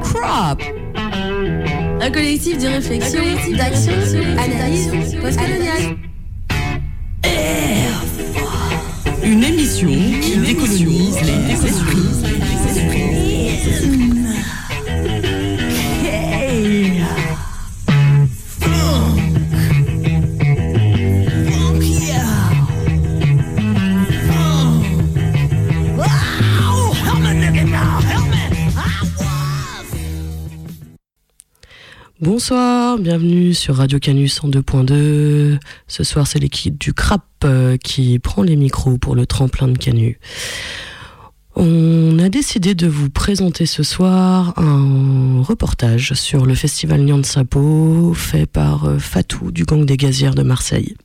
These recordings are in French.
Crop. Un collectif de réflexion, d'action, d'analyse postcoloniale. Une émission qui décolonise les esprits. Bonsoir, bienvenue sur Radio Canus en 2.2. Ce soir, c'est l'équipe du CRAP euh, qui prend les micros pour le tremplin de Canu. On a décidé de vous présenter ce soir un reportage sur le festival Nyan Sapo fait par euh, Fatou du gang des gazières de Marseille.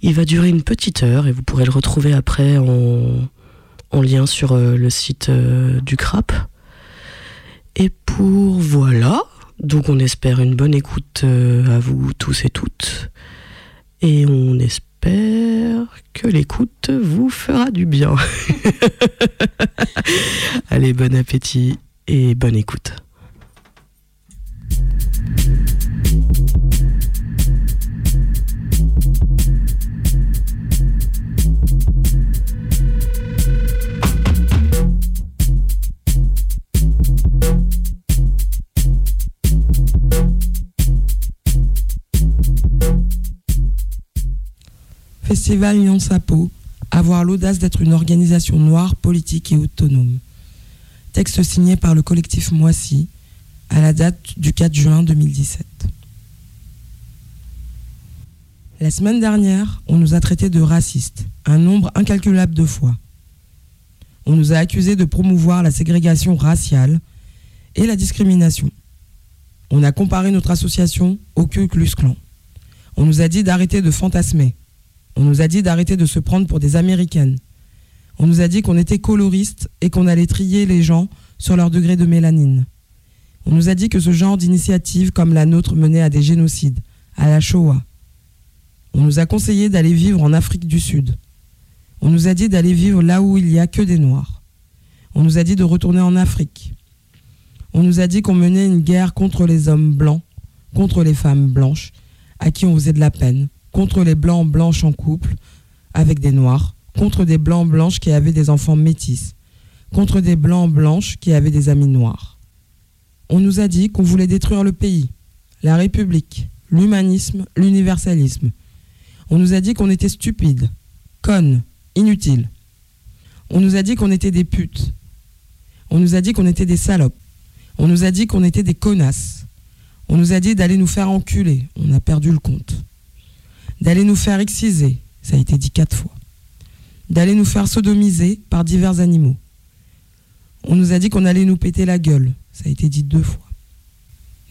Il va durer une petite heure et vous pourrez le retrouver après en, en lien sur euh, le site du CRAP. Et pour voilà, donc on espère une bonne écoute euh, à vous tous et toutes. Et on espère que l'écoute vous fera du bien. Allez, bon appétit et bonne écoute. Festival Lyon Sapo, avoir l'audace d'être une organisation noire, politique et autonome. Texte signé par le collectif Moissy à la date du 4 juin 2017. La semaine dernière, on nous a traités de racistes, un nombre incalculable de fois. On nous a accusés de promouvoir la ségrégation raciale et la discrimination. On a comparé notre association au Ku Klux Klan. On nous a dit d'arrêter de fantasmer, on nous a dit d'arrêter de se prendre pour des Américaines. On nous a dit qu'on était coloristes et qu'on allait trier les gens sur leur degré de mélanine. On nous a dit que ce genre d'initiative comme la nôtre menait à des génocides, à la Shoah. On nous a conseillé d'aller vivre en Afrique du Sud. On nous a dit d'aller vivre là où il n'y a que des Noirs. On nous a dit de retourner en Afrique. On nous a dit qu'on menait une guerre contre les hommes blancs, contre les femmes blanches, à qui on faisait de la peine, contre les blancs blanches en couple avec des noirs, contre des blancs blanches qui avaient des enfants métis, contre des blancs blanches qui avaient des amis noirs. On nous a dit qu'on voulait détruire le pays, la République, l'humanisme, l'universalisme. On nous a dit qu'on était stupides, connes, inutiles. On nous a dit qu'on était des putes. On nous a dit qu'on était des salopes. On nous a dit qu'on était des connasses. On nous a dit d'aller nous faire enculer. On a perdu le compte d'aller nous faire exciser, ça a été dit quatre fois, d'aller nous faire sodomiser par divers animaux. On nous a dit qu'on allait nous péter la gueule, ça a été dit deux fois.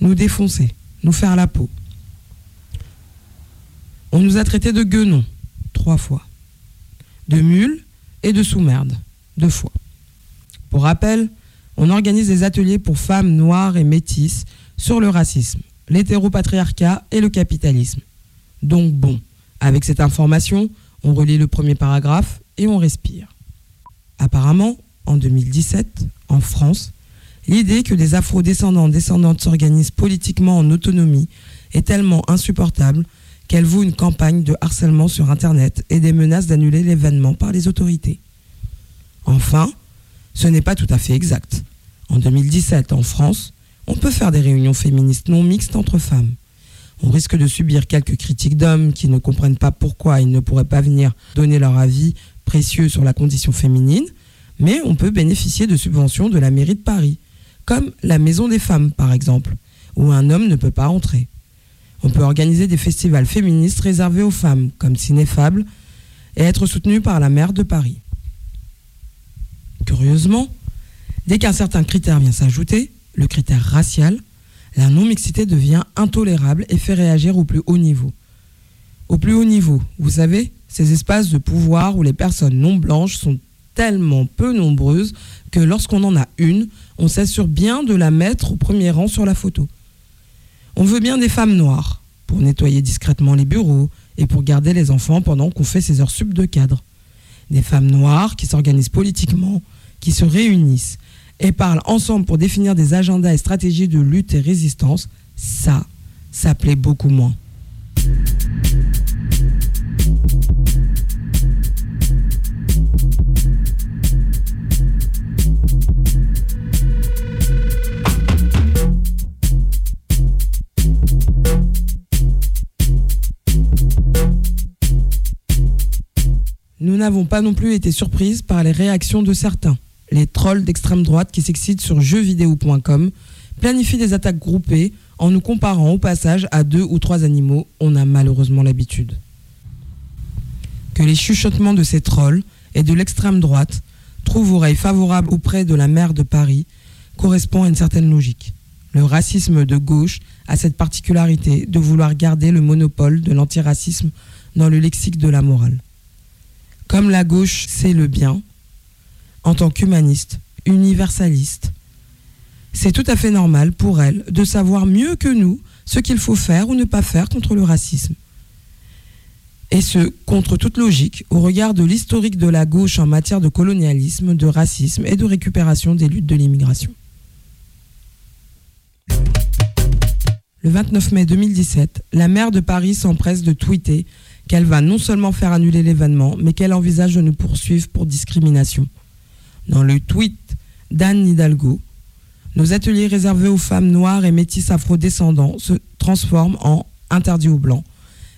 Nous défoncer, nous faire la peau. On nous a traités de guenons, trois fois. De mules et de sous-merde, deux fois. Pour rappel, on organise des ateliers pour femmes noires et métisses sur le racisme, l'hétéropatriarcat et le capitalisme. Donc bon, avec cette information, on relit le premier paragraphe et on respire. Apparemment, en 2017, en France, l'idée que des afro-descendants descendantes s'organisent politiquement en autonomie est tellement insupportable qu'elle vaut une campagne de harcèlement sur Internet et des menaces d'annuler l'événement par les autorités. Enfin, ce n'est pas tout à fait exact. En 2017, en France, on peut faire des réunions féministes non mixtes entre femmes on risque de subir quelques critiques d'hommes qui ne comprennent pas pourquoi ils ne pourraient pas venir donner leur avis précieux sur la condition féminine, mais on peut bénéficier de subventions de la mairie de Paris, comme la Maison des femmes par exemple, où un homme ne peut pas entrer. On peut organiser des festivals féministes réservés aux femmes, comme Cinéfable, et être soutenu par la maire de Paris. Curieusement, dès qu'un certain critère vient s'ajouter, le critère racial, la non-mixité devient intolérable et fait réagir au plus haut niveau. Au plus haut niveau, vous savez, ces espaces de pouvoir où les personnes non blanches sont tellement peu nombreuses que lorsqu'on en a une, on s'assure bien de la mettre au premier rang sur la photo. On veut bien des femmes noires pour nettoyer discrètement les bureaux et pour garder les enfants pendant qu'on fait ses heures sub de cadre. Des femmes noires qui s'organisent politiquement, qui se réunissent et parlent ensemble pour définir des agendas et stratégies de lutte et résistance, ça, ça plaît beaucoup moins. Nous n'avons pas non plus été surprises par les réactions de certains. Les trolls d'extrême droite qui s'excitent sur jeuxvideo.com planifient des attaques groupées en nous comparant au passage à deux ou trois animaux. On a malheureusement l'habitude. Que les chuchotements de ces trolls et de l'extrême droite trouvent oreille favorable auprès de la maire de Paris correspond à une certaine logique. Le racisme de gauche a cette particularité de vouloir garder le monopole de l'antiracisme dans le lexique de la morale. Comme la gauche sait le bien, en tant qu'humaniste, universaliste, c'est tout à fait normal pour elle de savoir mieux que nous ce qu'il faut faire ou ne pas faire contre le racisme. Et ce, contre toute logique, au regard de l'historique de la gauche en matière de colonialisme, de racisme et de récupération des luttes de l'immigration. Le 29 mai 2017, la maire de Paris s'empresse de tweeter qu'elle va non seulement faire annuler l'événement, mais qu'elle envisage de nous poursuivre pour discrimination. Dans le tweet d'Anne Hidalgo, nos ateliers réservés aux femmes noires et métisses afro-descendants se transforment en interdits aux blancs.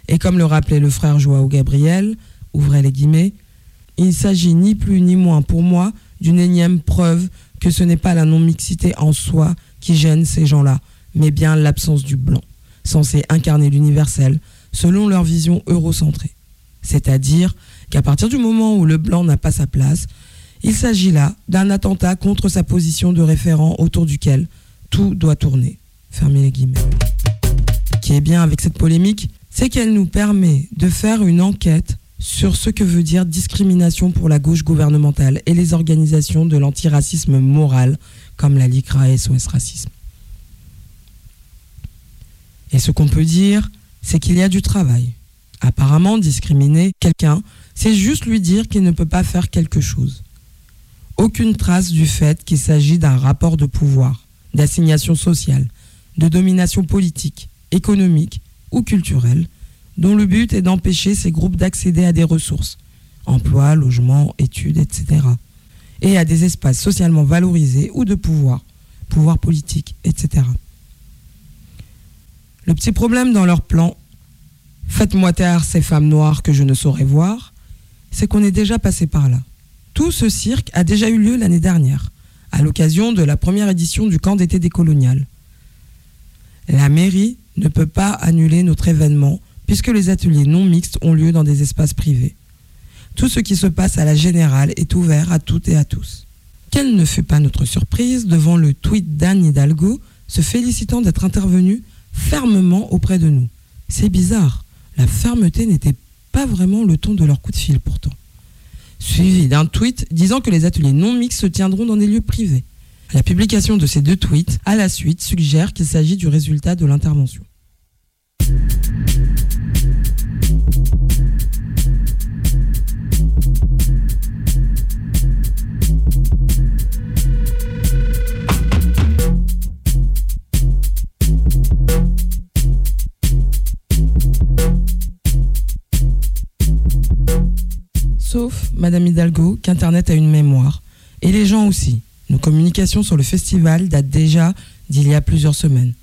Et comme le rappelait le frère Joao Gabriel, ouvrez les guillemets, il s'agit ni plus ni moins pour moi d'une énième preuve que ce n'est pas la non-mixité en soi qui gêne ces gens-là, mais bien l'absence du blanc, censé incarner l'universel, selon leur vision eurocentrée. C'est-à-dire qu'à partir du moment où le blanc n'a pas sa place, il s'agit là d'un attentat contre sa position de référent autour duquel tout doit tourner. Fermez les guillemets. Ce qui est bien avec cette polémique, c'est qu'elle nous permet de faire une enquête sur ce que veut dire discrimination pour la gauche gouvernementale et les organisations de l'antiracisme moral comme la LICRA et SOS Racisme. Et ce qu'on peut dire, c'est qu'il y a du travail. Apparemment, discriminer quelqu'un, c'est juste lui dire qu'il ne peut pas faire quelque chose. Aucune trace du fait qu'il s'agit d'un rapport de pouvoir, d'assignation sociale, de domination politique, économique ou culturelle, dont le but est d'empêcher ces groupes d'accéder à des ressources, emploi, logement, études, etc., et à des espaces socialement valorisés ou de pouvoir, pouvoir politique, etc. Le petit problème dans leur plan, faites-moi taire ces femmes noires que je ne saurais voir, c'est qu'on est déjà passé par là. Tout ce cirque a déjà eu lieu l'année dernière, à l'occasion de la première édition du camp d'été décolonial. La mairie ne peut pas annuler notre événement puisque les ateliers non mixtes ont lieu dans des espaces privés. Tout ce qui se passe à la générale est ouvert à toutes et à tous. Quelle ne fut pas notre surprise devant le tweet d'Anne Hidalgo se félicitant d'être intervenue fermement auprès de nous. C'est bizarre, la fermeté n'était pas vraiment le ton de leur coup de fil pourtant. Suivi d'un tweet disant que les ateliers non mixtes se tiendront dans des lieux privés. La publication de ces deux tweets, à la suite, suggère qu'il s'agit du résultat de l'intervention. Sauf, Madame Hidalgo, qu'Internet a une mémoire. Et les gens aussi. Nos communications sur le festival datent déjà d'il y a plusieurs semaines.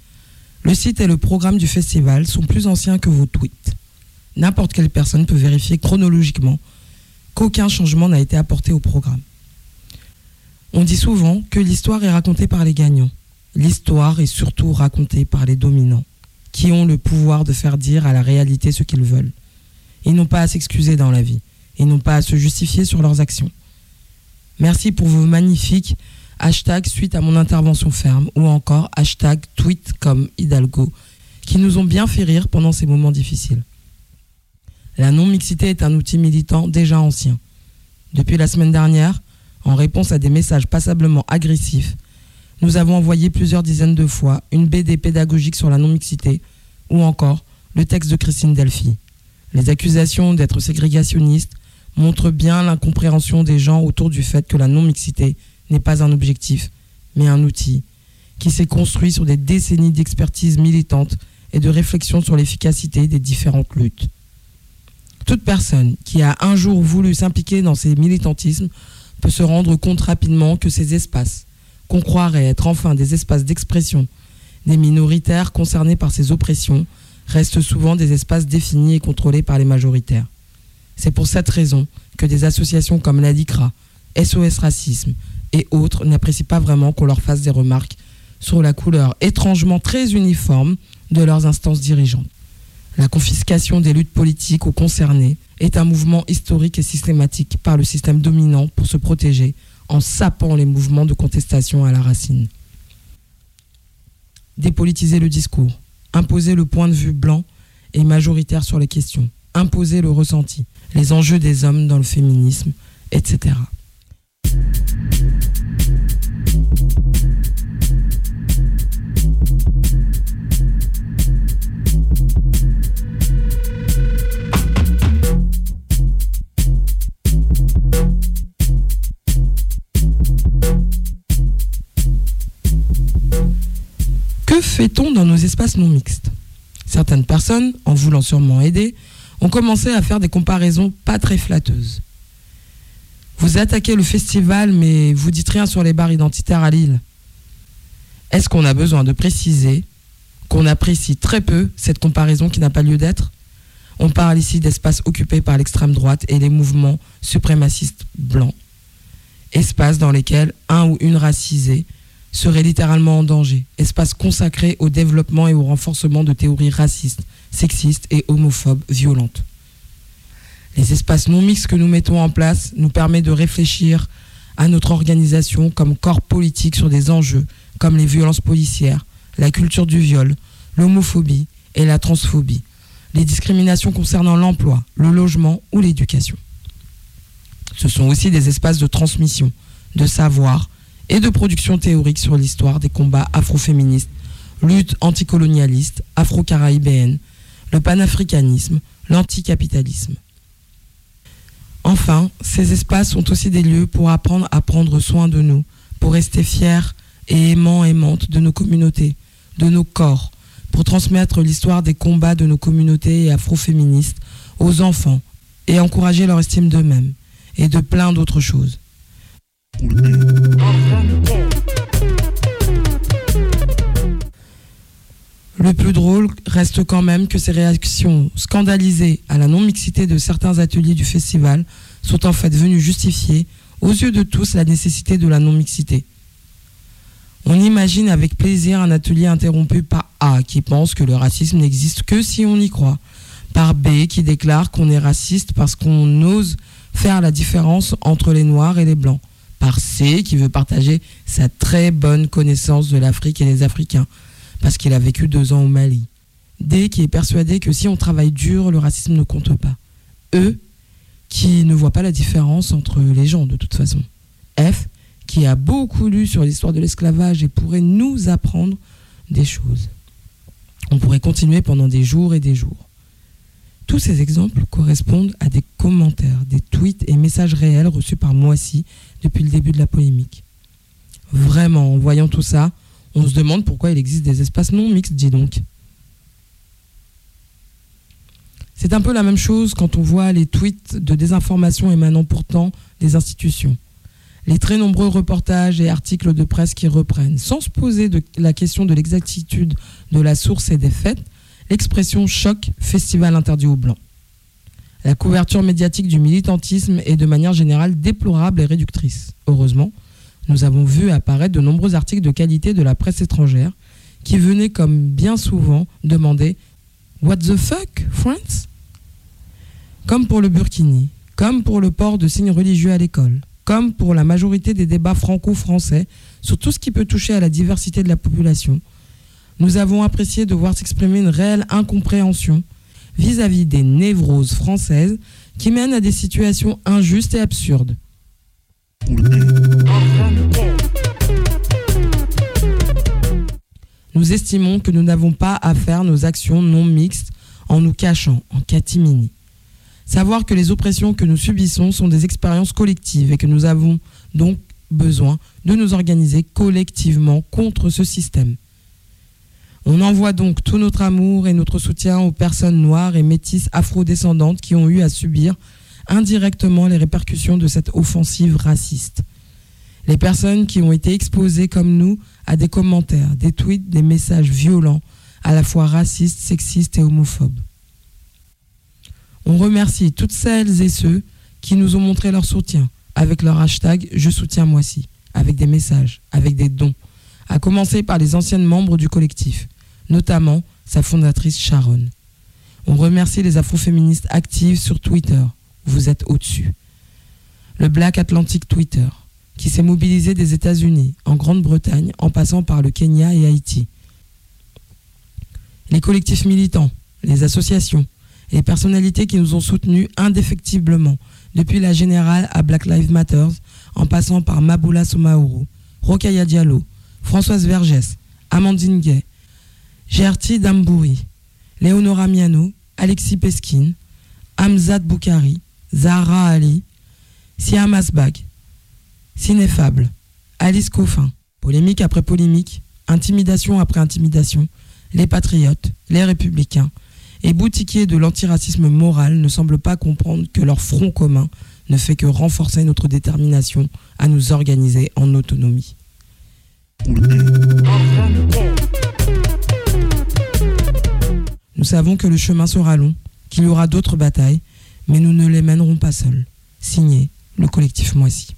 Le site et le programme du festival sont plus anciens que vos tweets. N'importe quelle personne peut vérifier chronologiquement qu'aucun changement n'a été apporté au programme. On dit souvent que l'histoire est racontée par les gagnants. L'histoire est surtout racontée par les dominants, qui ont le pouvoir de faire dire à la réalité ce qu'ils veulent. Ils n'ont pas à s'excuser dans la vie et n'ont pas à se justifier sur leurs actions. Merci pour vos magnifiques hashtags suite à mon intervention ferme ou encore hashtag tweet comme Hidalgo qui nous ont bien fait rire pendant ces moments difficiles. La non-mixité est un outil militant déjà ancien. Depuis la semaine dernière, en réponse à des messages passablement agressifs, nous avons envoyé plusieurs dizaines de fois une BD pédagogique sur la non-mixité ou encore le texte de Christine Delphi. Les accusations d'être ségrégationniste montre bien l'incompréhension des gens autour du fait que la non-mixité n'est pas un objectif, mais un outil qui s'est construit sur des décennies d'expertise militante et de réflexion sur l'efficacité des différentes luttes. Toute personne qui a un jour voulu s'impliquer dans ces militantismes peut se rendre compte rapidement que ces espaces, qu'on croirait être enfin des espaces d'expression des minoritaires concernés par ces oppressions, restent souvent des espaces définis et contrôlés par les majoritaires. C'est pour cette raison que des associations comme la LICRA, SOS Racisme et autres n'apprécient pas vraiment qu'on leur fasse des remarques sur la couleur étrangement très uniforme de leurs instances dirigeantes. La confiscation des luttes politiques aux concernés est un mouvement historique et systématique par le système dominant pour se protéger en sapant les mouvements de contestation à la racine. Dépolitiser le discours, imposer le point de vue blanc et majoritaire sur les questions, imposer le ressenti, les enjeux des hommes dans le féminisme, etc. Que fait-on dans nos espaces non mixtes? Certaines personnes, en voulant sûrement aider, ont commencé à faire des comparaisons pas très flatteuses. Vous attaquez le festival, mais vous dites rien sur les bars identitaires à Lille. Est-ce qu'on a besoin de préciser qu'on apprécie très peu cette comparaison qui n'a pas lieu d'être? On parle ici d'espaces occupés par l'extrême droite et les mouvements suprémacistes blancs. Espaces dans lesquels un ou une racisée serait littéralement en danger. Espaces consacrés au développement et au renforcement de théories racistes, sexistes et homophobes violentes. Les espaces non mixtes que nous mettons en place nous permettent de réfléchir à notre organisation comme corps politique sur des enjeux comme les violences policières, la culture du viol, l'homophobie et la transphobie, les discriminations concernant l'emploi, le logement ou l'éducation. Ce sont aussi des espaces de transmission, de savoir et de production théorique sur l'histoire des combats afroféministes, lutte anticolonialiste, afro-caribéenne, le panafricanisme, l'anticapitalisme. Enfin, ces espaces sont aussi des lieux pour apprendre à prendre soin de nous, pour rester fiers et aimants aimantes de nos communautés, de nos corps, pour transmettre l'histoire des combats de nos communautés afroféministes aux enfants et encourager leur estime d'eux-mêmes et de plein d'autres choses. Le plus drôle reste quand même que ces réactions scandalisées à la non-mixité de certains ateliers du festival sont en fait venues justifier, aux yeux de tous, la nécessité de la non-mixité. On imagine avec plaisir un atelier interrompu par A qui pense que le racisme n'existe que si on y croit, par B qui déclare qu'on est raciste parce qu'on ose faire la différence entre les noirs et les blancs, par C qui veut partager sa très bonne connaissance de l'Afrique et des Africains, parce qu'il a vécu deux ans au Mali. D qui est persuadé que si on travaille dur, le racisme ne compte pas. E qui ne voit pas la différence entre les gens de toute façon. F qui a beaucoup lu sur l'histoire de l'esclavage et pourrait nous apprendre des choses. On pourrait continuer pendant des jours et des jours. Tous ces exemples correspondent à des commentaires, des tweets et messages réels reçus par Moissy depuis le début de la polémique. Vraiment, en voyant tout ça, on se demande pourquoi il existe des espaces non mixtes, dis donc. C'est un peu la même chose quand on voit les tweets de désinformation émanant pourtant des institutions. Les très nombreux reportages et articles de presse qui reprennent, sans se poser la question de l'exactitude de la source et des faits, l'expression choc festival interdit aux blancs. La couverture médiatique du militantisme est de manière générale déplorable et réductrice. Heureusement, nous avons vu apparaître de nombreux articles de qualité de la presse étrangère qui venaient comme bien souvent demander What the fuck, France? Comme pour le burkini, comme pour le port de signes religieux à l'école, comme pour la majorité des débats franco-français sur tout ce qui peut toucher à la diversité de la population, nous avons apprécié de voir s'exprimer une réelle incompréhension vis-à-vis des névroses françaises qui mènent à des situations injustes et absurdes. Nous estimons que nous n'avons pas à faire nos actions non mixtes en nous cachant, en catimini. Savoir que les oppressions que nous subissons sont des expériences collectives et que nous avons donc besoin de nous organiser collectivement contre ce système. On envoie donc tout notre amour et notre soutien aux personnes noires et métisses afrodescendantes qui ont eu à subir indirectement les répercussions de cette offensive raciste. Les personnes qui ont été exposées comme nous à des commentaires, des tweets, des messages violents, à la fois racistes, sexistes et homophobes. On remercie toutes celles et ceux qui nous ont montré leur soutien avec leur hashtag Je soutiens moi ci, avec des messages, avec des dons, à commencer par les anciennes membres du collectif, notamment sa fondatrice Sharon. On remercie les afroféministes actives sur Twitter. Vous êtes au-dessus. Le Black Atlantic Twitter, qui s'est mobilisé des États-Unis, en Grande-Bretagne, en passant par le Kenya et Haïti. Les collectifs militants, les associations les personnalités qui nous ont soutenus indéfectiblement, depuis la générale à Black Lives Matter, en passant par Maboula Somaoro, Rokaya Diallo, Françoise Vergès, Amandine Gay, Gerti Dambouri, Léonora Miano, Alexis Peskin, Hamzat Boukari, Zahra Ali, Siam Asbag, Cinéfable, Alice Coffin, polémique après polémique, intimidation après intimidation, les patriotes, les républicains et boutiquiers de l'antiracisme moral ne semblent pas comprendre que leur front commun ne fait que renforcer notre détermination à nous organiser en autonomie. Nous savons que le chemin sera long, qu'il y aura d'autres batailles, mais nous ne les mènerons pas seuls. Signé le collectif Moissy.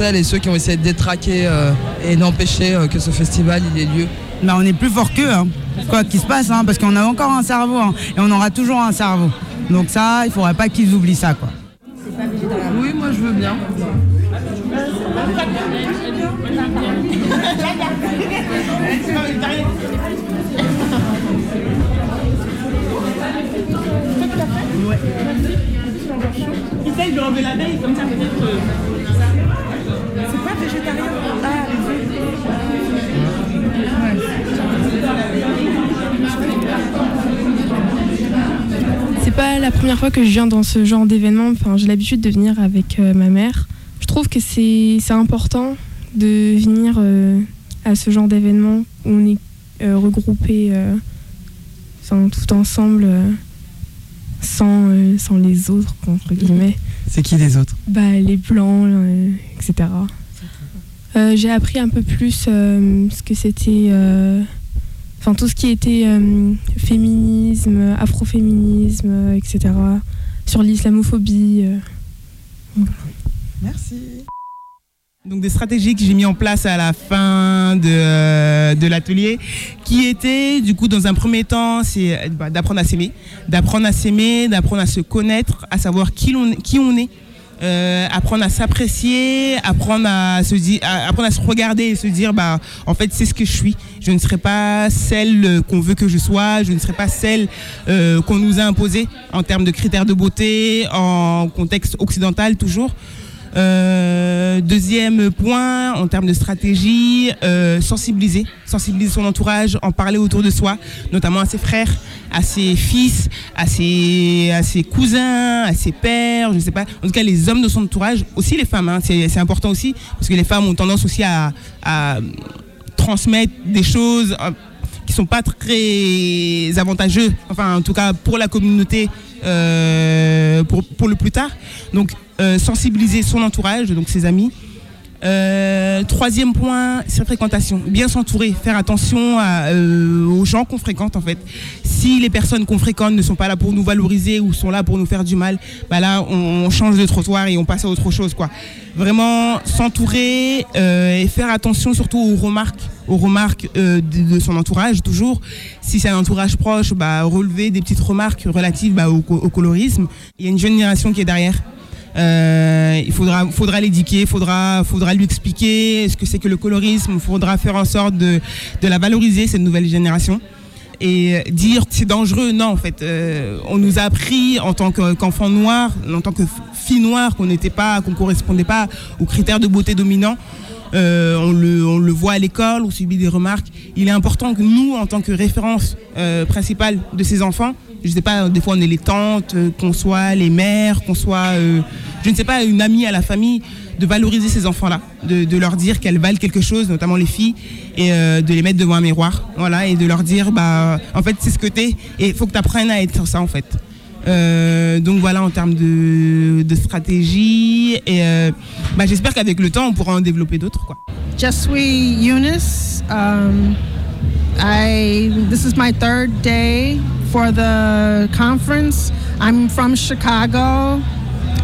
Celles et ceux qui ont essayé de détraquer euh, et d'empêcher euh, que ce festival il ait lieu Bah, on est plus fort qu'eux, hein. quoi qu'il se passe, hein, parce qu'on a encore un cerveau, hein, et on aura toujours un cerveau. Donc ça, il faudrait pas qu'ils oublient ça, quoi. Oui, moi je veux bien. Essaye de enlever la veille, comme ça peut-être. C'est pas végétarien Ah, les œufs. C'est pas la première fois que je viens dans ce genre d'événement. Enfin, j'ai l'habitude de venir avec euh, ma mère. Je trouve que c'est important de venir euh, à ce genre d'événement où on est euh, regroupés enfin, tout ensemble sans, sans les autres, entre guillemets. C'est qui les autres? Bah, les blancs, etc. Euh, j'ai appris un peu plus euh, ce que c'était. euh, Enfin, tout ce qui était euh, féminisme, afroféminisme, etc. Sur l'islamophobie. euh. Merci. Donc des stratégies que j'ai mis en place à la fin de, de l'atelier, qui étaient du coup dans un premier temps, c'est bah, d'apprendre à s'aimer, d'apprendre à s'aimer, d'apprendre à se connaître, à savoir qui, l'on- qui on est, euh, apprendre à s'apprécier, apprendre à se dire, apprendre à se regarder et se dire bah en fait c'est ce que je suis. Je ne serai pas celle euh, qu'on veut que je sois, je ne serai pas celle euh, qu'on nous a imposée en termes de critères de beauté, en contexte occidental toujours. Euh, deuxième point, en termes de stratégie, euh, sensibiliser, sensibiliser son entourage, en parler autour de soi, notamment à ses frères, à ses fils, à ses, à ses cousins, à ses pères, je ne sais pas. En tout cas, les hommes de son entourage, aussi les femmes, hein, c'est important aussi, parce que les femmes ont tendance aussi à, transmettre des choses euh, qui sont pas très avantageux, enfin en tout cas pour la communauté, pour, pour le plus tard. Donc sensibiliser son entourage, donc ses amis. Euh, troisième point, c'est fréquentation. Bien s'entourer, faire attention euh, aux gens qu'on fréquente en fait. Si les personnes qu'on fréquente ne sont pas là pour nous valoriser ou sont là pour nous faire du mal, bah là on, change de trottoir et on passe à autre chose quoi. Vraiment s'entourer euh, et faire attention surtout aux remarques, euh, de, son entourage toujours. Si c'est un entourage proche, bah relever des petites remarques relatives bah, au colorisme. Il y a une jeune génération qui est derrière. Euh, il faudra, faudra l'éduquer, faudra, faudra lui expliquer ce que c'est que le colorisme. Il faudra faire en sorte de, la valoriser cette nouvelle génération et euh, dire c'est dangereux. Non, en fait, euh, on nous a appris en tant que- qu'enfant noir, en tant que fille noire, qu'on n'était pas, qu'on correspondait pas aux critères de beauté dominants. On, le, on le voit à l'école, on subit des remarques. Il est important que nous, en tant que référence principale de ces enfants, je sais pas, des fois on est les tantes, euh, qu'on soit les mères, qu'on soit, euh, je ne sais pas, une amie à la famille, de valoriser ces enfants-là, de, leur dire qu'elles valent quelque chose, notamment les filles, et euh, de les mettre devant un miroir, voilà, et de leur dire, bah, en fait, c'est ce que t'es, et il faut que tu apprennes à être ça, en fait. Donc voilà en termes de, stratégie et bah, j'espère qu'avec le temps on pourra en développer d'autres quoi. Jasui Eunice. Um, I this is my third day for the conference. I'm from Chicago. Uh,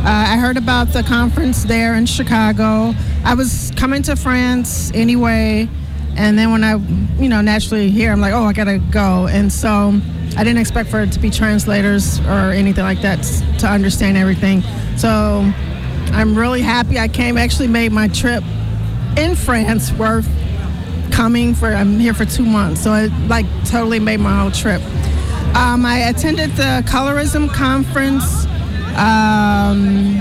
I heard about the conference there in Chicago. I was coming to France anyway, and then when I, you know, naturally here, I'm like, oh, I gotta go, and so I didn't expect for it to be translators or anything like that to understand everything. So I'm really happy I came. Actually, made my trip in France worth coming for I'm here for two months, so it like totally made my whole trip. Um, I attended the colorism conference, um,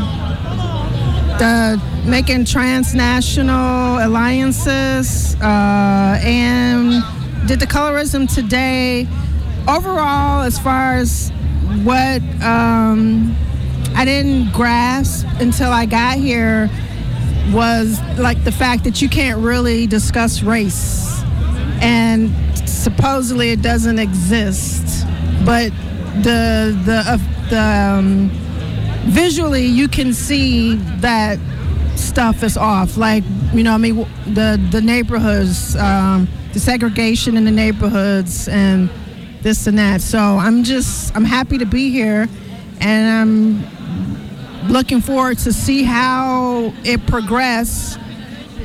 the making transnational alliances, uh, and did the colorism today. Overall, as far as what um, I didn't grasp until I got here was like the fact that you can't really discuss race. And supposedly it doesn't exist. But the the uh, the um, visually you can see that stuff is off. Like you know i mean the the neighborhoods um, the segregation in the neighborhoods and this and that. So i'm just i'm happy to be here and i'm looking forward to see how it progress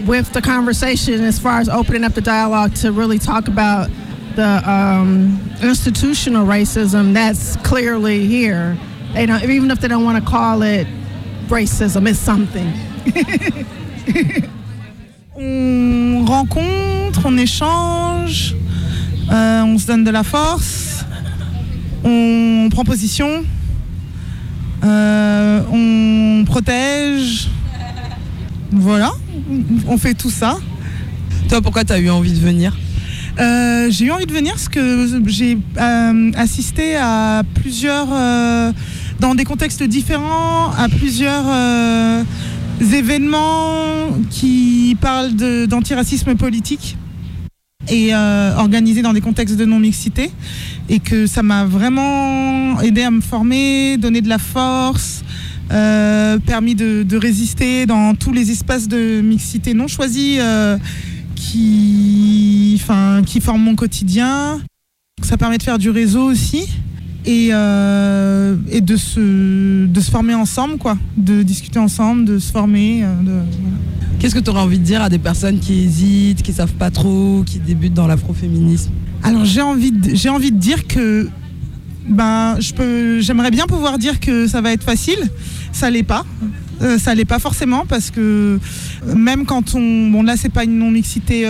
with the conversation as far as opening up the dialogue to really talk about the um, institutional racism that's clearly here. They don't, even if they don't want to call it racism, it's something. on rencontre, on échange, euh, on se donne de la force, on prend position, euh, on protège. Voilà, on fait tout ça. Toi, pourquoi tu as eu envie de venir Euh, j'ai eu envie de venir parce que j'ai euh, assisté à plusieurs, dans des contextes différents, à plusieurs événements qui parlent d'antiracisme politique et euh, organisés dans des contextes de non-mixité et que ça m'a vraiment aidé à me former, donner de la force, euh, permis de, résister dans tous les espaces de mixité non choisis euh, qui, enfin, qui forment mon quotidien. Ça permet de faire du réseau aussi et, euh, et de, se, de se former ensemble, quoi. De discuter ensemble, de se former. Qu'est-ce que tu aurais envie de dire à des personnes qui hésitent, qui savent pas trop, qui débutent dans l'afroféminisme? Alors j'ai envie, de, j'ai envie de dire que ben, j'aimerais bien pouvoir dire que ça va être facile. Ça l'est pas. Euh, ça l'est pas forcément parce que euh, même quand on, bon là c'est pas une non mixité.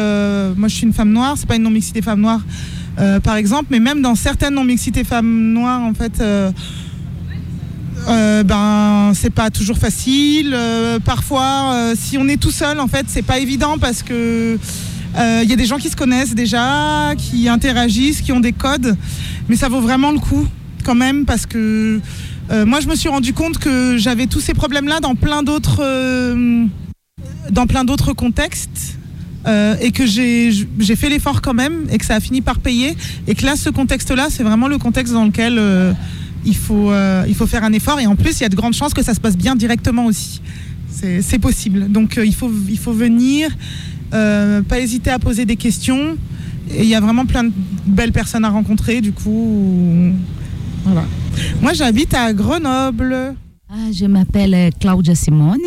moi je suis une femme noire, c'est pas une non mixité femme noire euh, par exemple, mais même dans certaines non mixités femmes noires en fait. Euh, ben c'est pas toujours facile. Euh, parfois, euh, si on est tout seul, en fait, c'est pas évident parce que il y a des gens qui se connaissent déjà, qui interagissent, qui ont des codes, mais ça vaut vraiment le coup quand même parce que moi, je me suis rendu compte que j'avais tous ces problèmes-là dans plein d'autres dans plein d'autres contextes. et que j'ai fait l'effort quand même et que ça a fini par payer et que là ce contexte là c'est vraiment le contexte dans lequel il faut, euh, il faut faire un effort et en plus il y a de grandes chances que ça se passe bien directement aussi. C'est possible. Donc euh, il, faut, il faut venir, euh, pas hésiter à poser des questions. Et il y a vraiment plein de belles personnes à rencontrer. Du coup, voilà. Moi j'habite à Grenoble. Ah, je m'appelle euh, Claudia Simone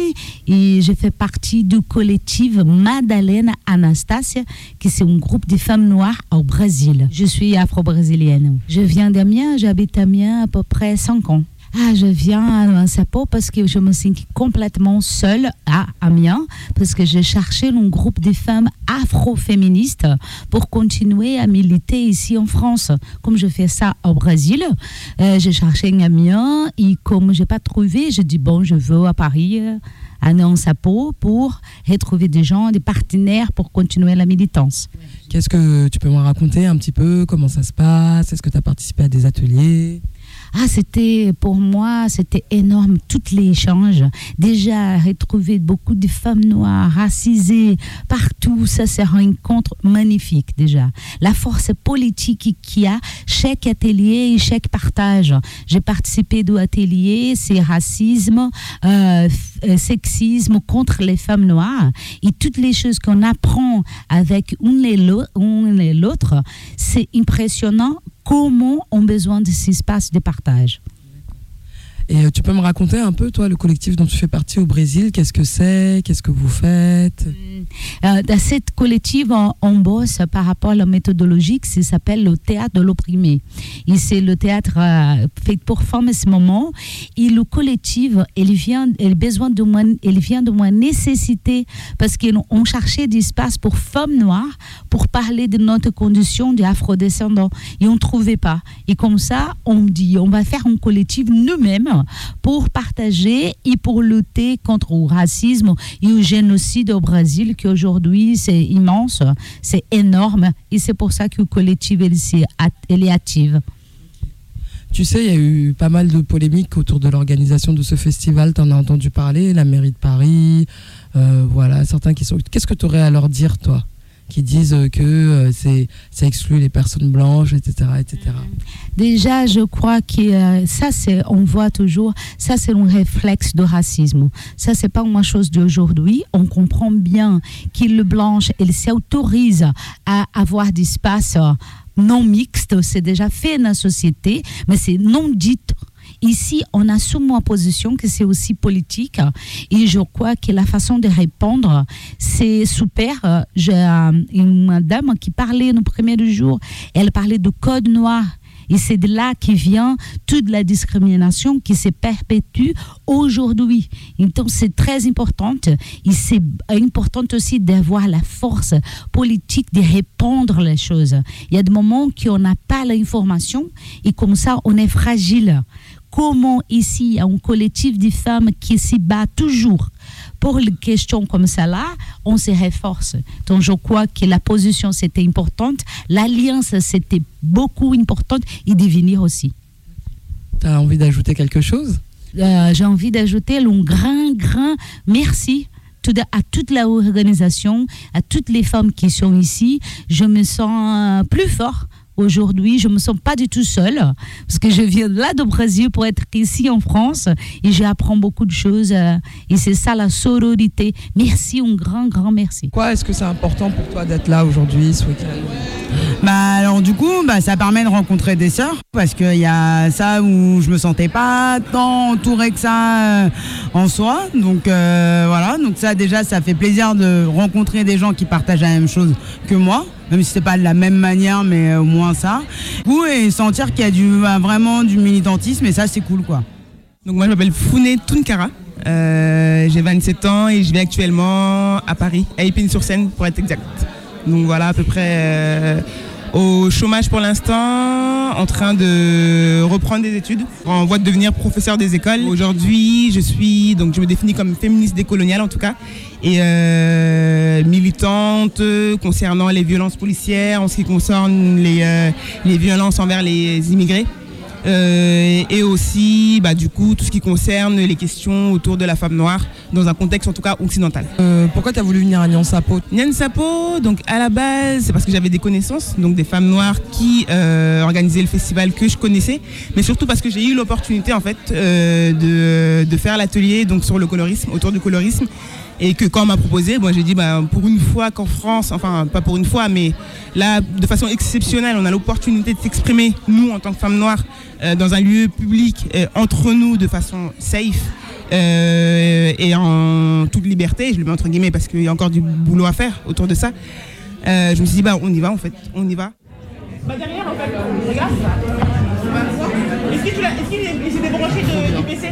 et je fais partie du collectif Madalena Anastasia, qui c'est un groupe de femmes noires au Brésil. Je suis afro-brésilienne. Je viens d'Amiens, j'habite Amiens à peu près 5 ans. Ah, je viens à Sapo parce que je me sens complètement seule à Amiens, parce que j'ai cherché un groupe de femmes afro-féministes pour continuer à militer ici en France. Comme je fais ça au Brésil, euh, j'ai cherché un Amiens et comme je n'ai pas trouvé, je dis bon, je veux à Paris, à Sapo pour retrouver des gens, des partenaires pour continuer la militance. Qu'est-ce que tu peux me raconter un petit peu? Comment ça se passe? Est-ce que tu as participé à des ateliers? Ah, c'était pour moi, c'était énorme, tous les échanges. Déjà, retrouver beaucoup de femmes noires, racisées, partout, ça c'est un rencontre magnifique déjà. La force politique qu'il y a, chaque atelier et chaque partage. J'ai participé à atelier, c'est racisme, euh, sexisme contre les femmes noires et toutes les choses qu'on apprend avec une une et l'autre, c'est impressionnant comment on a besoin de ces espaces de partage. Et euh, tu peux me raconter un peu, toi, le collectif dont tu fais partie au Brésil Qu'est-ce que c'est Qu'est-ce que vous faites? Euh, dans cette collective, on, on bosse par rapport à la méthodologie qui s'appelle le théâtre de l'opprimé. Et c'est le théâtre euh, fait pour femmes à ce moment. Et le collectif, il vient, il besoin de moins, il vient de moins nécessité parce qu'on cherchait des espaces pour femmes noires pour parler de notre condition d'afro-descendants. Et on ne trouvait pas. Et comme ça, on dit, on va faire un collectif nous-mêmes pour partager et pour lutter contre le racisme et le génocide au Brésil qui aujourd'hui c'est immense, c'est énorme et c'est pour ça que le collectif est active. Tu sais, il y a eu pas mal de polémiques autour de l'organisation de ce festival. Tu en as entendu parler, la mairie de Paris, euh, voilà, certains qui sont. Qu'est-ce que tu aurais à leur dire, toi? Qui disent que euh, c'est ça exclut les personnes blanches, etc. etc. Déjà, je crois que euh, ça, c'est, on voit toujours, ça, c'est un réflexe de racisme. Ça, c'est pas une chose d'aujourd'hui. On comprend bien que le blanche, elle s'autorise à avoir des espaces euh, non mixtes. C'est déjà fait dans la société, mais c'est non dit. Ici, on assume ma position que c'est aussi politique et je crois que la façon de répondre, c'est super. J'ai euh, une madame qui parlait le premier jour, elle parlait de code noir. Et c'est de là qui vient toute la discrimination qui se perpétue aujourd'hui. Donc c'est très important. Et c'est important aussi d'avoir la force politique de répondre les choses. Il y a des moments qu'on n'a pas l'information et comme ça on est fragile. Comment ici il y a un collectif de femmes qui s'y bat toujours pour les questions comme ça là, on se renforce. Donc je crois que la position c'était importante, l'alliance c'était beaucoup importante et de venir aussi. Tu as envie d'ajouter quelque chose? Euh, J'ai envie d'ajouter un grand, grand merci à toute l'organisation, à toutes les femmes qui sont ici. Je me sens euh, plus fort Aujourd'hui, je me sens pas du tout seule parce que je viens là de Brésil pour être ici en France et j'apprends beaucoup de choses. euh, et c'est ça la sororité. Merci, un grand, grand merci. Pourquoi est-ce que c'est important pour toi d'être là aujourd'hui, ce week-end? Bah alors du coup, bah, ça permet de rencontrer des sœurs parce qu'il y a ça où je me sentais pas tant entourée que ça euh, en soi. Donc euh, voilà, donc ça déjà, ça fait plaisir de rencontrer des gens qui partagent la même chose que moi. Même si c'est pas de la même manière, mais au moins ça. Et sentir qu'il y a du, bah, vraiment du militantisme et ça, c'est cool quoi. Donc moi je m'appelle Founé Tunkara. Euh, j'ai 27 ans et je vis actuellement à Paris, à Épine-sur-Seine pour être exact. Donc voilà à peu près euh, au chômage pour l'instant, en train de reprendre des études, en voie de devenir professeur des écoles. Aujourd'hui je suis, donc je me définis comme féministe décoloniale en tout cas, et euh, militante concernant les violences policières, en ce qui concerne les, euh, les violences envers les immigrés. Euh, et aussi bah, du coup tout ce qui concerne les questions autour de la femme noire dans un contexte en tout cas occidental. Euh, Pourquoi tu as voulu venir à Nyan Sapo Nyan Sapo, donc à la base, c'est parce que j'avais des connaissances, donc des femmes noires qui euh, organisaient le festival que je connaissais, mais surtout parce que j'ai eu l'opportunité en fait de, de faire l'atelier donc sur le colorisme, autour du colorisme, et que quand on m'a proposé, moi j'ai dit bah, pour une fois qu'en France, enfin pas pour une fois, mais là de façon exceptionnelle, on a l'opportunité de s'exprimer nous en tant que femmes noires euh, dans un lieu public euh, entre nous de façon safe. euh, et en toute liberté, je le mets entre guillemets parce qu'il y a encore du boulot à faire autour de ça. Je me suis dit, bah, on y va en fait, on y va. Bah derrière en fait, regarde. Est-ce qu'il est, débranché de- du PC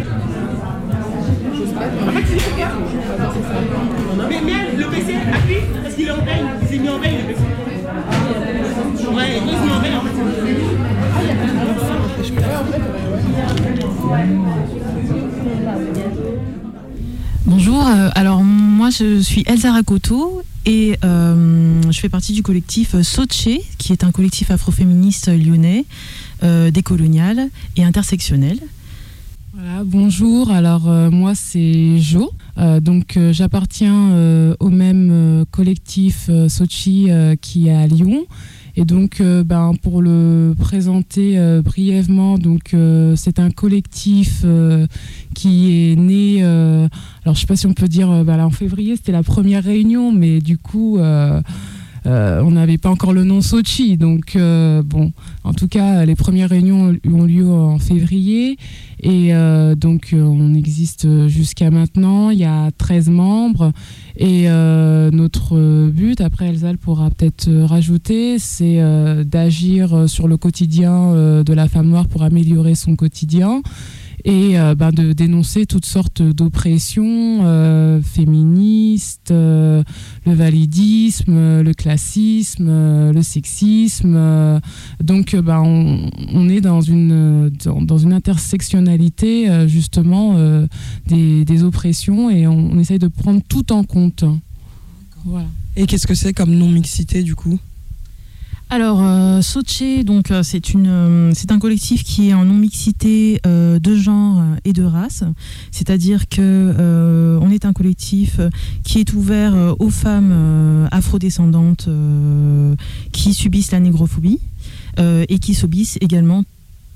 Mais le PC, appuie, parce qu'il est en veille, il s'est mis en veille Bonjour, euh, alors moi je suis Elsa Rakoto et euh, je fais partie du collectif Soche, qui est un collectif afroféministe lyonnais, euh, décolonial et intersectionnel. Bonjour, alors euh, moi c'est Jo, Euh, donc euh, j'appartiens au même collectif Sochi qui est à Lyon. Et donc ben, pour le présenter brièvement, donc c'est un collectif qui est né, alors je sais pas si on peut dire, ben en février c'était la première réunion, mais du coup on n'avait pas encore le nom Sochi. Donc, bon, en tout cas, les premières réunions ont lieu en février. Et euh, donc, euh, on existe jusqu'à maintenant. Il y a 13 membres. Et euh, notre but, après Elsa pourra peut-être rajouter, c'est d'agir sur le quotidien de la femme noire pour améliorer son quotidien et euh, ben, de dénoncer toutes sortes d'oppressions euh, féministes, euh, le validisme, le classisme, le sexisme. donc ben, on, est dans une, dans, une intersectionnalité justement des, des oppressions et on, on essaye de prendre tout en compte. Voilà. Et qu'est-ce que c'est comme non-mixité du coup? Alors, euh, Soche, donc euh, c'est une, euh, c'est un collectif qui est en non-mixité euh, de genre euh, et de race. C'est-à-dire que on est un collectif qui est ouvert aux femmes afrodescendantes qui subissent la négrophobie et qui subissent également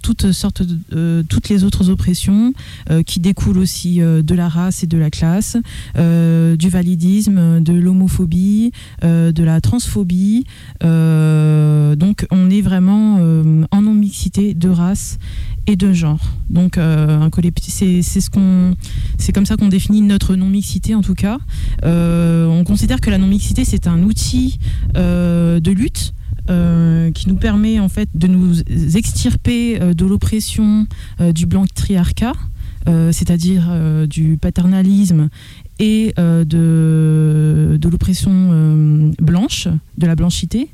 toutes sortes euh, toutes les autres oppressions euh, qui découlent aussi euh, de la race et de la classe, du validisme, de l'homophobie, de la transphobie. Donc on est vraiment en non-mixité de race et de genre. Donc c'est ce qu'on, c'est comme ça qu'on définit notre non-mixité en tout cas. On considère que la non-mixité c'est un outil de lutte euh, qui nous permet en fait de nous extirper euh, de l'oppression euh, du blanc triarcat, c'est-à-dire du paternalisme et de, l'oppression blanche, de la blanchité.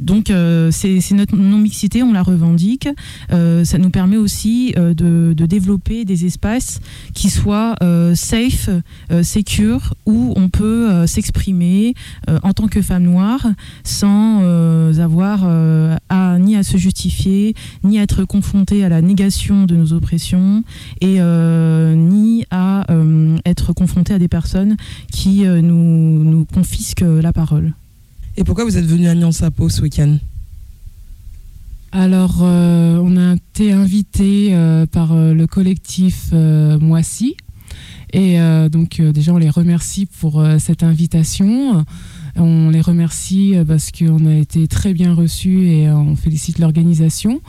Donc euh, c'est notre non-mixité, on la revendique. Euh, ça nous permet aussi euh, de, développer des espaces qui soient safe, secure, où on peut s'exprimer en tant que femme noire sans avoir à, ni à se justifier, ni à être confrontée à la négation de nos oppressions, et ni à être confrontée à des personnes qui nous confisquent la parole. Et pourquoi vous êtes venu à Nyan Sapo ce week-end? Alors, euh, on a été invité euh, par euh, le collectif Moissy. Et donc, déjà, on les remercie pour cette invitation. On les remercie parce qu'on a été très bien reçus et on félicite l'organisation.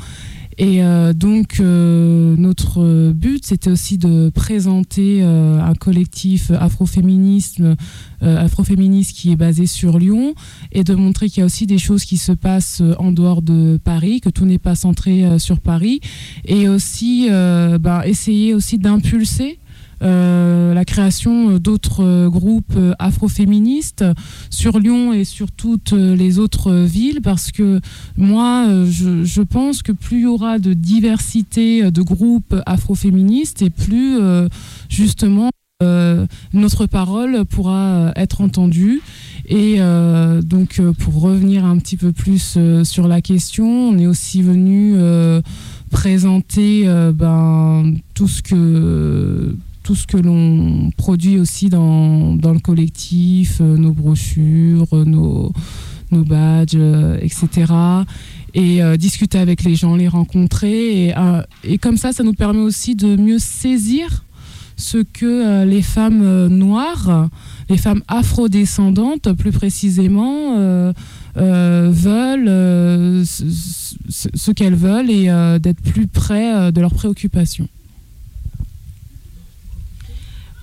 Et euh, donc, euh, notre but, c'était aussi de présenter euh, un collectif afroféminisme, euh, afroféministe qui est basé sur Lyon et de montrer qu'il y a aussi des choses qui se passent euh, en dehors de Paris, que tout n'est pas centré euh, sur Paris. Et aussi, ben, essayer aussi d'impulser euh, la création euh, d'autres euh, groupes afroféministes sur Lyon et sur toutes les autres villes parce que moi je, pense que plus il y aura de diversité de groupes afroféministes et plus justement notre parole pourra être entendue. Et donc pour revenir un petit peu plus sur la question on est aussi venu présenter ben, tout ce que tout ce que l'on produit aussi dans, dans le collectif, euh, nos brochures, euh, nos, nos badges, etc. Et euh, discuter avec les gens, les rencontrer. Et, et comme ça, ça nous permet aussi de mieux saisir ce que les femmes noires, les femmes afrodescendantes plus précisément, veulent, ce, qu'elles veulent et d'être plus près de leurs préoccupations.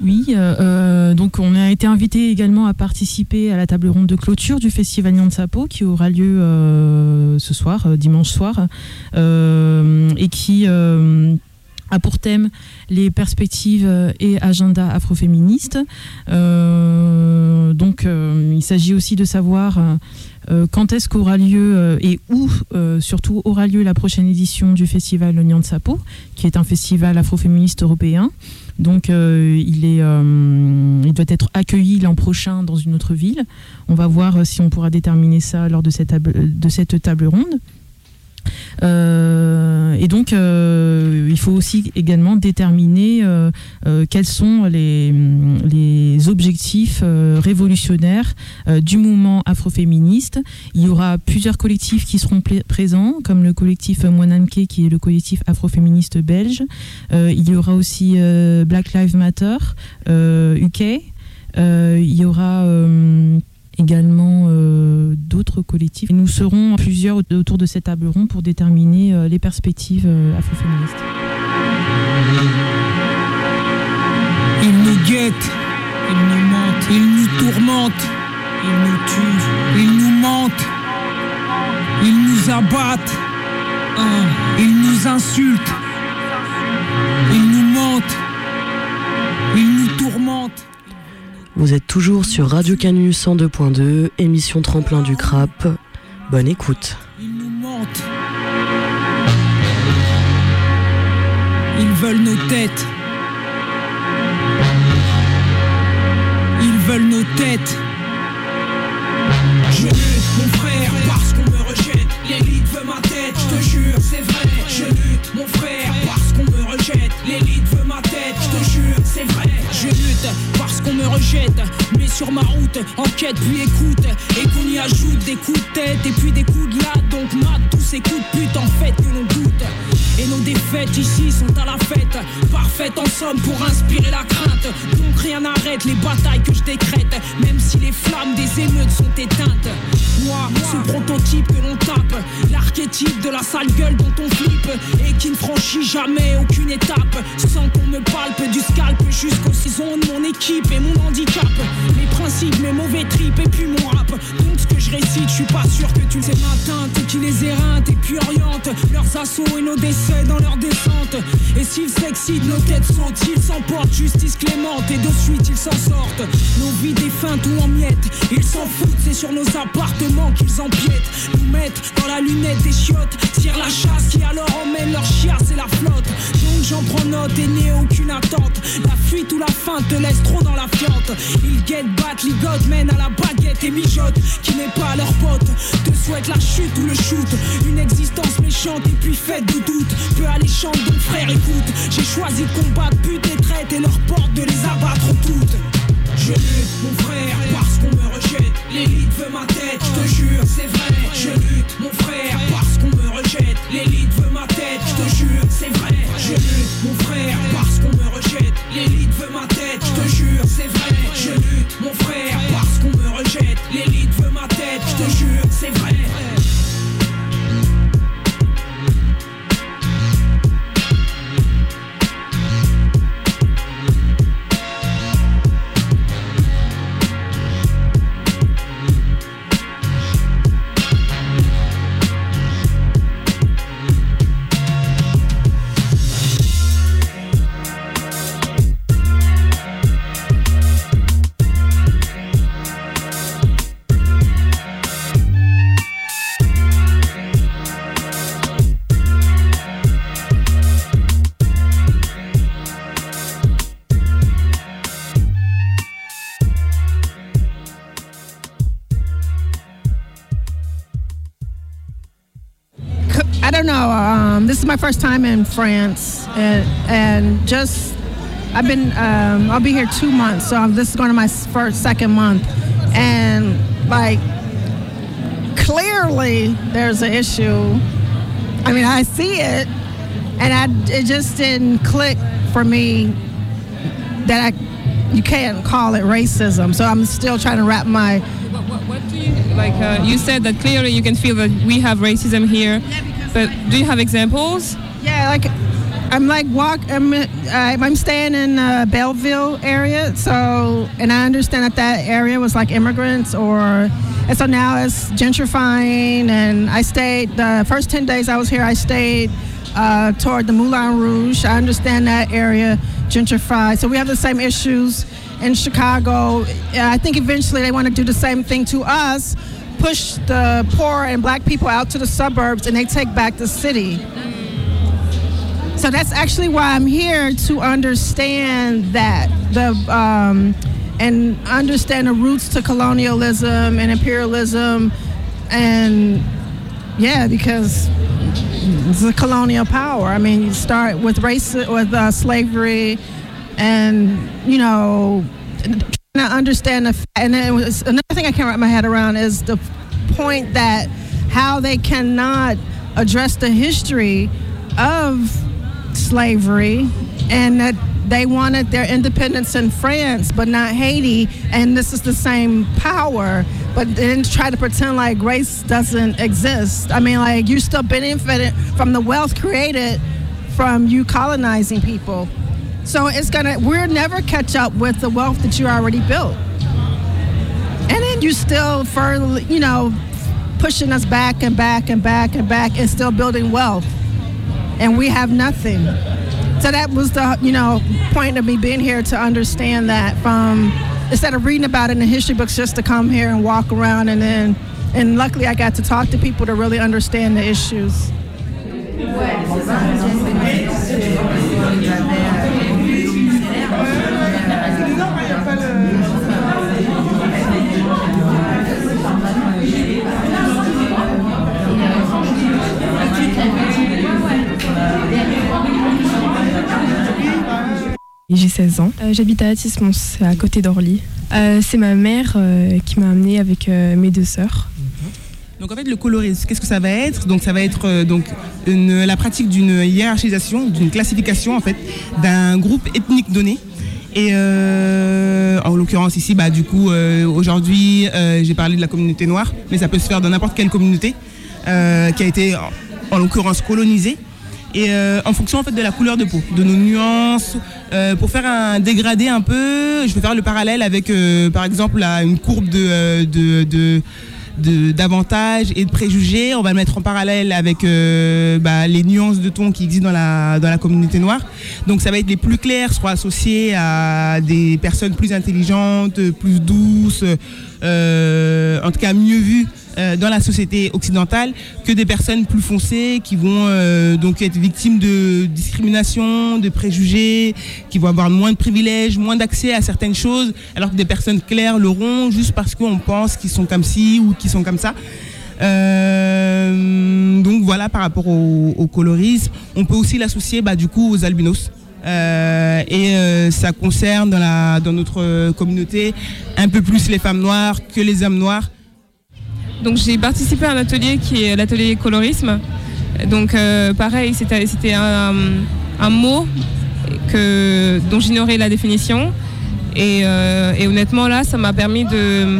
Oui, euh, euh, donc on a été invité également à participer à la table ronde de clôture du festival Nyan Sapo qui aura lieu euh, ce soir, dimanche soir, et qui a pour thème les perspectives euh, et agenda afroféministes. Euh, donc euh, il s'agit aussi de savoir quand est-ce qu'aura lieu et où surtout aura lieu la prochaine édition du festival Nyan Sapo, qui est un festival afroféministe européen. Donc il, est, il doit être accueilli l'an prochain dans une autre ville. On va voir si on pourra déterminer ça lors de cette de cette table ronde. Euh, et donc, euh, il faut aussi également déterminer euh, quels sont les, les objectifs révolutionnaires du mouvement afroféministe. Il y aura plusieurs collectifs qui seront présents, comme le collectif Moinanke, qui est le collectif afroféministe belge. Il y aura aussi Black Lives Matter, UK. Il y aura également euh, d'autres collectifs. Et nous serons plusieurs autour de cette table ronde pour déterminer euh, les perspectives euh, afroféministes. Ils nous guettent, ils nous mentent, ils nous tourmentent, ils nous tuent, ils nous mentent, ils nous abattent, ils nous insultent, ils nous Vous êtes toujours sur Radio Canu 102.2, émission tremplin du crap. Bonne écoute. Ils nous mentent. Ils veulent nos têtes. Ils veulent nos têtes. Je mon frère, sur ma route, enquête puis écoute, et qu'on y ajoute des coups de tête et puis des coups de latte. Donc mat tous ces coups de pute en fait que l'on goûte. Et nos défaites ici sont à la fête, parfaites en somme pour inspirer la crainte. Donc rien n'arrête les batailles que je décrète, même si les flammes des émeutes sont éteintes. Moi, ce prototype que l'on tape, l'archétype de la sale gueule dont on flippe, et qui ne franchit jamais aucune étape, sans qu'on me palpe du scalp jusqu'aux saisons de mon équipe et mon handicap. Mes principes, mes mauvais tripes et puis mon rap. Donc ce que je récite, je suis pas sûr que tu sais. Ma teinte qui les éreinte et puis oriente leurs assauts et nos dans leur descente. Et s'ils s'excitent, nos têtes sautent, ils s'emportent, justice clémente et de suite ils s'en sortent. Nos vies défuntes ou en miettes, ils s'en foutent, c'est sur nos appartements qu'ils empiètent. Nous mettent dans la lunette des chiottes, tirent la chasse qui alors emmène leur chiasse et la flotte. Donc j'en prends note et n'ai aucune attente. La fuite ou la faim te laisse trop dans la fiente. Ils guettent, battent, ligotent, mènent à la baguette et mijotent. Qui n'est pas leur pote, te souhaite la chute ou le shoot. Une existence méchante et puis faite de doute. Peu alléchante, donc frère, écoute. J'ai choisi de combattre, pute et traite et leur porte de les abattre toutes. Je lutte, mon frère, parce qu'on me rejette. L'élite veut ma tête, je te jure, c'est vrai. Je lutte, mon frère, parce qu'on me rejette. L'élite veut is my first time in France, and, and just I've been. Um, I'll be here two months, so this is going to my first second month, and like clearly there's an issue. I mean, I see it, and I it just didn't click for me that I you can't call it racism. So I'm still trying to wrap my What, what, what do you Like uh, you said that clearly you can feel that we have racism here, but do you have examples? Yeah, like I'm like walk. I'm uh, I'm staying in uh, Belleville area, so and I understand that that area was like immigrants or, and so now it's gentrifying. And I stayed the first ten days I was here. I stayed uh, toward the Moulin Rouge. I understand that area gentrified. So we have the same issues in Chicago. I think eventually they want to do the same thing to us, push the poor and black people out to the suburbs, and they take back the city. So that's actually why I'm here to understand that the um, and understand the roots to colonialism and imperialism, and yeah, because it's a colonial power. I mean, you start with race with uh, slavery, and you know, to understand the. And then another thing I can't wrap my head around is the point that how they cannot address the history of slavery and that they wanted their independence in France but not Haiti and this is the same power but then try to pretend like race doesn't exist I mean like you still benefited from the wealth created from you colonizing people so it's gonna we'll never catch up with the wealth that you already built. And then you still further you know pushing us back and back and back and back and still building wealth. And we have nothing. So that was the you know point of me being here to understand that from instead of reading about it in the history books, just to come here and walk around and then and luckily I got to talk to people to really understand the issues. J'ai 16 ans. Euh, J'habite à Atismons, c'est à côté d'Orly. Euh, c'est ma mère euh, qui m'a amenée avec euh, mes deux sœurs. Donc en fait, le colorisme, qu'est-ce que ça va être? Donc ça va être euh, donc une- la pratique d'une hiérarchisation, d'une classification en fait d'un groupe ethnique donné. Et euh, en l'occurrence ici, bah, du coup, euh, aujourd'hui, euh, j'ai parlé de la communauté noire, mais ça peut se faire dans n'importe quelle communauté euh, qui a été, en, en l'occurrence, colonisée. Et euh, en fonction en fait de la couleur de peau, de nos nuances, euh, pour faire un dégradé un peu, je vais faire le parallèle avec, euh, par exemple, une courbe de, de, d'avantages et de préjugés. On va le mettre en parallèle avec bah, les nuances de ton qui existent dans la, dans la communauté noire. Donc ça va être les plus clairs, seront associés à des personnes plus intelligentes, plus douces, euh, en tout cas mieux vues euh, dans la société occidentale que des personnes plus foncées qui vont euh, donc être victimes de discrimination, de préjugés, qui vont avoir moins de privilèges, moins d'accès à certaines choses, alors que des personnes claires l'auront juste parce qu'on pense qu'ils sont comme ci ou qu'ils sont comme ça. Donc voilà par rapport au, au colorisme. On peut aussi l'associer bah, du coup aux albinos. Euh, et euh, ça concerne dans, notre communauté un peu plus les femmes noires que les hommes noirs. Donc j'ai participé à un atelier qui est l'atelier colorisme. Donc euh, pareil, c'était un, mot que, dont j'ignorais la définition. Et, honnêtement, là, ça m'a permis de,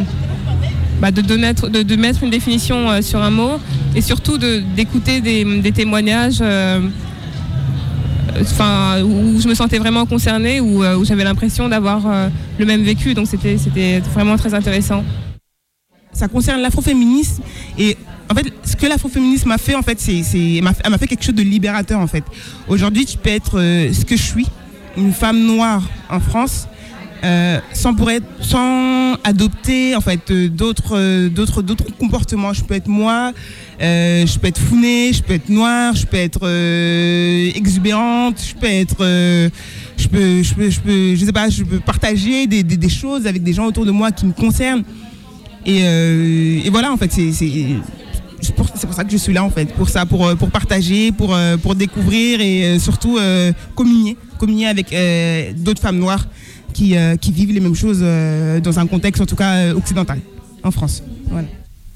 bah, de, mettre, une définition sur un mot et surtout d'écouter des, témoignages enfin, où je me sentais vraiment concernée, où, euh, j'avais l'impression d'avoir euh, le même vécu. Donc c'était c'était vraiment très intéressant. ça concerne l'afroféminisme et en fait ce que l'afroféminisme m'a fait en fait c'est elle m'a fait quelque chose de libérateur en fait aujourd'hui tu peux être euh, ce que je suis une femme noire en France euh, sans pour être sans adopter en fait euh, d'autres euh, d'autres d'autres comportements. Je peux être moi je peux être founée je peux être noire je peux être exubérante je peux être je peux je peux je sais pas je peux partager des, choses avec des gens autour de moi qui me concernent. Et, voilà, en fait, c'est pour, ça que je suis là, en fait, pour ça, pour, partager, pour, découvrir et surtout communier, communier avec d'autres femmes noires qui, euh, qui vivent les mêmes choses euh, dans un contexte, en tout cas, euh, occidental, en France.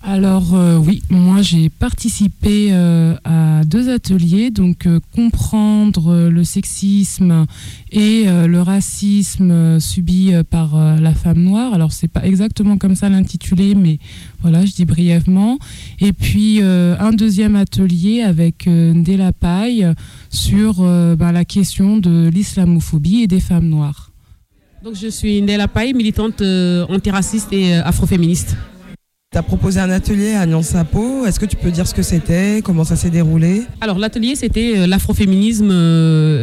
Alors oui, moi j'ai participé à deux ateliers, donc comprendre le sexisme et le racisme subi par la femme noire. Alors c'est pas exactement comme ça l'intitulé, mais voilà, je dis brièvement. Et puis un deuxième atelier avec Ndela Paille sur ben, la question de l'islamophobie et des femmes noires. Donc je suis Ndela Paye, militante euh, antiraciste et euh, afroféministe. Tu as proposé un atelier à Nyan Sapo. Est-ce que tu peux dire ce que c'était? Comment ça s'est déroulé? Alors l'atelier c'était euh, l'afroféminisme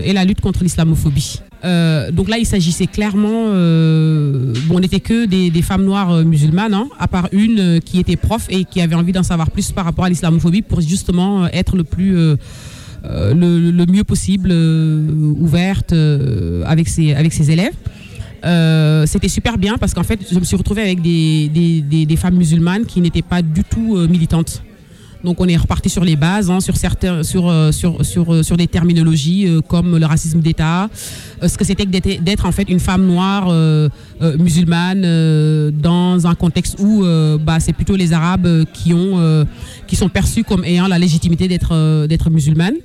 et la lutte contre l'islamophobie. Euh, donc là il s'agissait clairement, euh, bon on n'était que des, des femmes noires musulmanes, hein, à part une qui était prof et qui avait envie d'en savoir plus par rapport à l'islamophobie pour justement être le plus euh, le, le mieux possible ouverte avec ses avec ses élèves. Euh, c'était super bien parce qu'en fait, je me suis retrouvée avec des, femmes musulmanes qui n'étaient pas du tout euh, militantes. Donc on est reparti sur les bases, hein, euh, sur des terminologies comme le racisme d'État, ce que c'était d'être en fait une femme noire musulmane dans un contexte où bah, c'est plutôt les Arabes qui ont qui sont perçus comme ayant la légitimité d'être d'être musulmanes.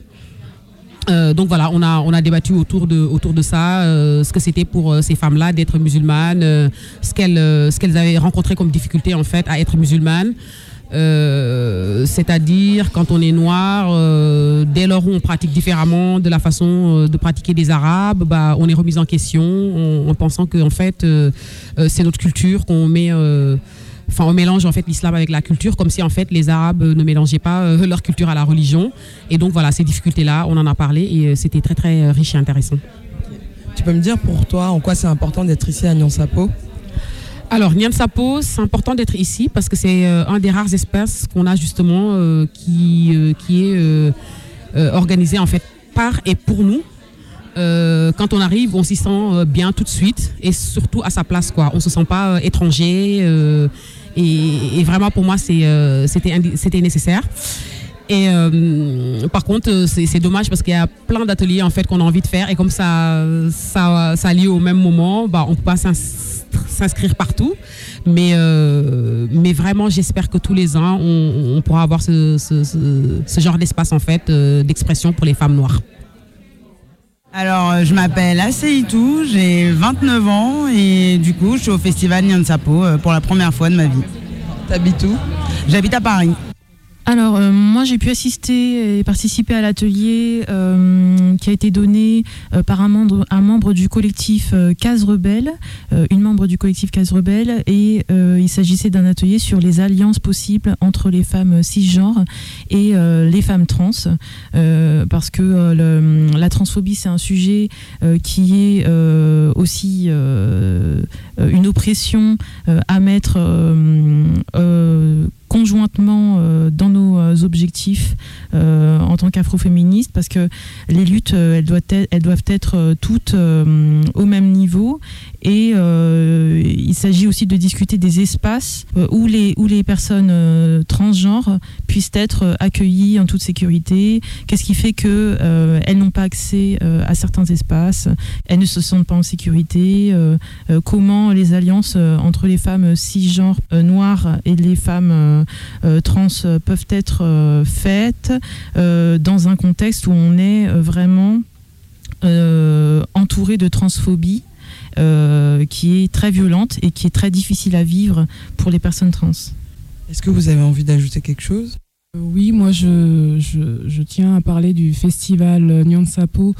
Euh, donc voilà, on a, on a débattu autour de, autour de ça, euh, ce que c'était pour euh, ces femmes-là d'être musulmanes, euh, ce qu'elles euh, qu'elles avaient rencontré comme difficulté en fait à être musulmanes. C'est-à-dire quand on est noir, dès lors où on pratique différemment de la façon de pratiquer des Arabes, bah, on est remis en question en, en pensant que en fait c'est notre culture qu'on met. Euh, Enfin, on mélange en fait l'islam avec la culture, comme si en fait les Arabes ne mélangeaient pas euh, leur culture à la religion. Et donc voilà, ces difficultés-là, on en a parlé et euh, c'était très très euh, riche et intéressant. Tu peux me dire pour toi en quoi c'est important d'être ici à Nyan Sapo? Alors, Niam Sapo, c'est important d'être ici parce que c'est euh, un des rares espaces qu'on a justement euh, qui, euh, qui est euh, euh, organisé en fait par et pour nous. Euh, quand on arrive, on s'y sent euh, bien tout de suite et surtout à sa place. Quoi. On ne se sent pas euh, étranger. et, vraiment, pour moi, c'était, nécessaire. Et par contre, c'est dommage parce qu'il y a plein d'ateliers en fait qu'on a envie de faire et comme ça, ça, au même moment, bah, on peut pas s'ins- s'inscrire partout. Mais, mais vraiment, j'espère que tous les ans, on, pourra avoir ce, genre d'espace en fait d'expression pour les femmes noires. Alors, euh, je m'appelle Aseitou, j'ai 29 ans et du coup, je suis au festival Nyansapo euh, pour la première fois de ma vie. T'habites où? J'habite à Paris. Alors, euh, moi, j'ai pu assister et participer à l'atelier euh, qui a été donné euh, par un membre, du collectif Case Rebelle, une membre du collectif Case Rebelle, et il s'agissait d'un atelier sur les alliances possibles entre les femmes cisgenres et les femmes trans, parce que la transphobie, c'est un sujet qui est aussi une oppression à mettre conjointement euh, dans nos euh, objectifs euh, en tant qu'afroféministes parce que les luttes elles, doivent être, elles doivent être toutes au même niveau et euh, il s'agit aussi de discuter des espaces euh, où les, où les personnes euh, transgenres puissent être accueillies en toute sécurité. Qu'est-ce qui fait que elles n'ont pas accès à certains espaces, elles ne se sentent pas en sécurité, comment les alliances entre les femmes cisgenres noires et les femmes trans peuvent être faites dans un contexte où on est vraiment entouré de transphobie? Euh, qui est très violente et qui est très difficile à vivre pour les personnes trans. Est-ce que vous avez envie d'ajouter quelque chose? Oui, moi je, tiens à parler du festival euh, Nyan Sapo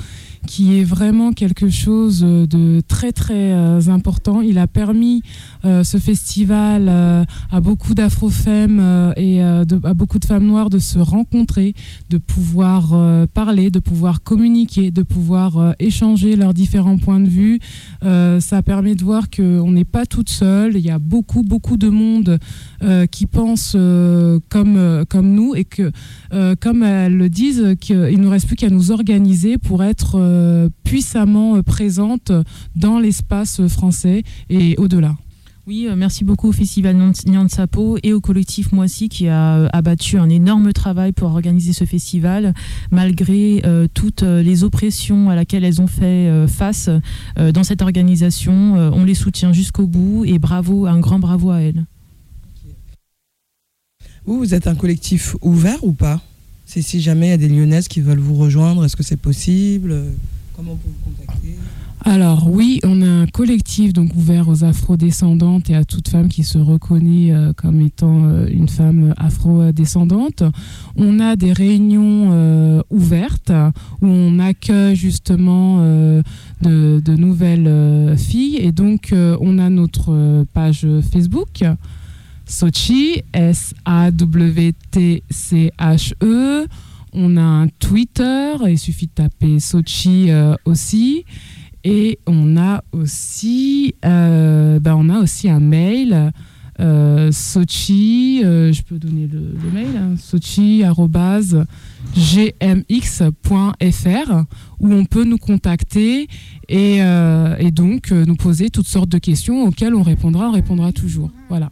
qui est vraiment quelque chose euh, de très très euh, important. Il a permis euh, ce festival euh, à beaucoup d'afrofemmes euh, et euh, à beaucoup de femmes noires de se rencontrer, de pouvoir euh, parler, de pouvoir communiquer, de pouvoir euh, échanger leurs différents points de vue. Euh, ça permet de voir qu'on n'est pas toute seule. Il y a beaucoup beaucoup de monde euh, qui euh, euh, comme nous et que, euh, comme elles le disent, qu'il ne nous reste plus qu'à nous organiser pour être euh, puissamment euh, présentes dans l'espace français et au-delà. Oui, merci beaucoup au Festival Nyan Sapo et au collectif Moissy qui a abattu un énorme travail pour organiser ce festival, malgré toutes les oppressions à laquelle elles ont fait face dans cette organisation. On les soutient jusqu'au bout et bravo, un grand bravo à elles. Vous, vous êtes un collectif ouvert ou pas? C'est si jamais il y a des Lyonnaises qui veulent vous rejoindre, est-ce que c'est possible? Comment on peut vous contacter Alors oui, on a un collectif donc ouvert aux afro-descendantes et à toute femme qui se reconnaît euh, comme étant euh, une femme afro-descendante. On a des réunions euh, ouvertes où on accueille justement de, nouvelles filles et donc on a notre page Facebook. Sochi, S-A-W-T-C-H-E. On a un Twitter, il suffit de taper Sochi euh, aussi. Et on a aussi, euh, bah, on a aussi un mail, euh, Sochi, je peux donner le, mail, hein, sochi.gmx.fr, où on peut nous contacter et, et donc nous poser toutes sortes de questions auxquelles on répondra, on répondra toujours. Voilà.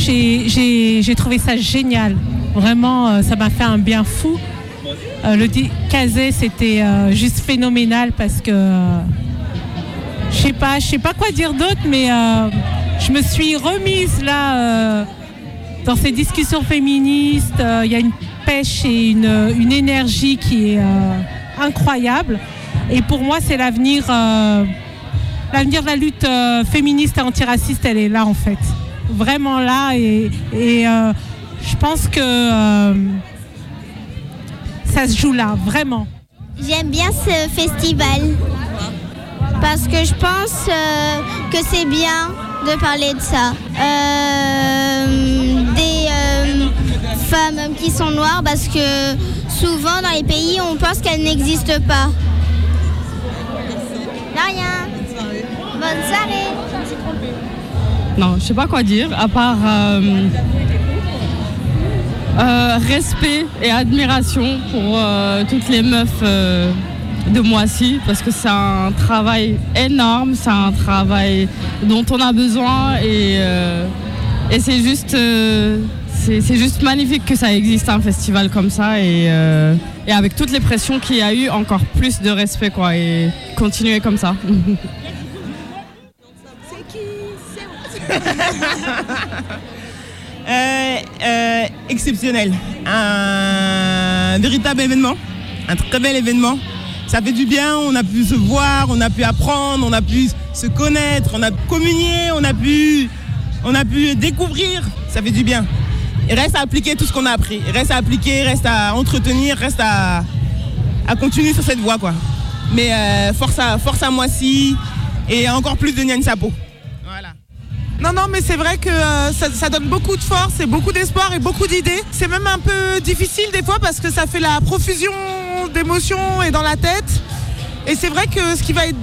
J'ai- trouvé ça génial. Vraiment, euh, ça m'a fait un bien fou. Euh, le Kazé, c'était euh, juste phénoménal parce que je sais pas, je sais pas quoi dire d'autre, mais je me suis remise là dans ces discussions féministes. Il y a une pêche et une, une énergie qui est incroyable. Et pour moi, c'est l'avenir. L'avenir de la lutte féministe et antiraciste, elle est là en fait. Vraiment là. Et, euh, je pense que euh, ça se joue là, vraiment. J'aime bien ce festival parce que je pense euh, que c'est bien de parler de ça. Des femmes qui sont noires parce que souvent dans les pays on pense qu'elles n'existent pas. De rien. Bonne soirée. Non, je sais pas quoi dire, à part euh, euh, respect et admiration pour euh, toutes les meufs de Moissy, parce que c'est un travail énorme, c'est un travail dont on a besoin et, et c'est juste, juste magnifique que ça existe un festival comme ça et, et avec toutes les pressions qu'il y a eu, encore plus de respect quoi et continuer comme ça. Euh, euh, exceptionnel. Un véritable événement, un très bel événement. Ça fait du bien, on a pu se voir, on a pu apprendre, on a pu se connaître, on a communié, on a pu, on a pu découvrir. Ça fait du bien. Il reste à appliquer tout ce qu'on a appris. Il reste à appliquer, reste à entretenir, reste à, continuer sur cette voie. Mais euh, force, à, force à et encore plus de Nyan Sapo. Non, non, mais c'est vrai que euh, ça, donne beaucoup de force et beaucoup d'espoir et beaucoup d'idées. C'est même un peu difficile des fois parce que ça fait la profusion d'émotions et dans la tête. Et c'est vrai que ce qui va être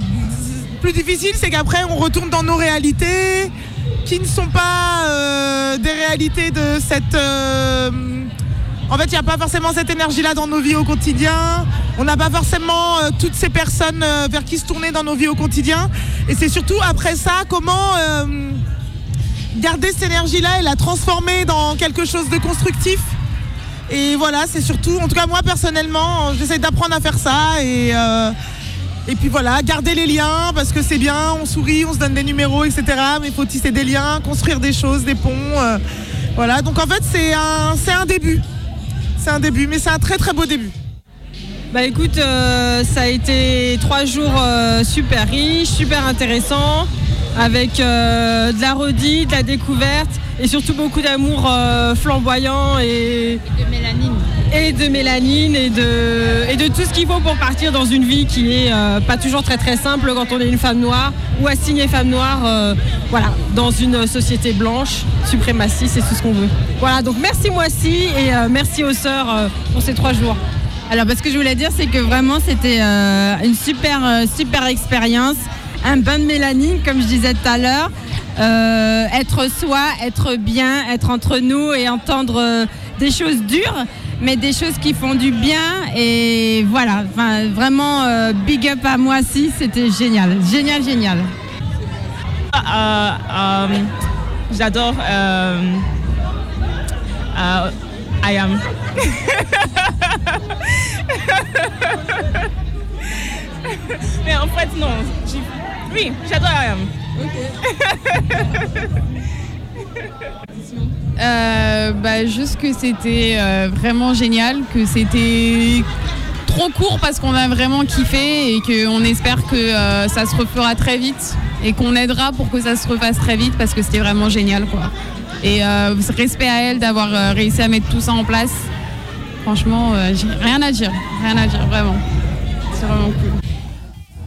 plus difficile, c'est qu'après on retourne dans nos réalités qui ne sont pas euh, des réalités de cette... euh, en fait, il n'y a pas forcément cette énergie-là dans nos vies au quotidien. On n'a pas forcément toutes ces personnes vers qui se tourner dans nos vies au quotidien. Et c'est surtout après ça, comment garder cette énergie-là et la transformer dans quelque chose de constructif. Et voilà, c'est surtout, en tout cas moi personnellement, j'essaie d'apprendre à faire ça et, euh, puis voilà, garder les liens parce que c'est bien, on sourit, on se donne des numéros, etc. Mais il faut tisser des liens, construire des choses, des ponts. euh, voilà, donc en fait c'est un, un début. C'est un début, mais c'est un très très beau début. Bah écoute, euh, ça a été trois jours super riches, super intéressants, avec euh, de la redite, de la découverte et surtout beaucoup d'amour euh, flamboyant et de mélanine. Et de mélanine et de, et de tout ce qu'il faut pour partir dans une vie qui est euh, pas toujours très très simple quand on est une femme noire ou assignée femme noire, euh, voilà, dans une société blanche, suprémaciste, c'est tout ce qu'on veut. Voilà, donc merci Moissy et euh, merci aux sœurs euh, pour ces trois jours. Alors, parce que je voulais dire, c'est que vraiment, c'était euh, une super, euh, super expérience. Un bain de mélanine, comme je disais tout à l'heure. Euh, être soi, être bien, être entre nous et entendre euh, des choses dures, mais des choses qui font du bien. Et voilà, vraiment, euh, big up à moi aussi, c'était génial. Génial, génial. Euh, J'adore I am. Mais en fait, non. Oui, j'adore am. Euh, bah, juste que c'était euh, vraiment génial, que c'était trop court parce qu'on a vraiment kiffé et qu'on espère que euh, ça se refera très vite et qu'on aidera pour que ça se refasse très vite parce que c'était vraiment génial quoi. Et respect à elle d'avoir réussi à mettre tout ça en place. Franchement, j'ai rien à dire, rien à dire vraiment. C'est vraiment cool.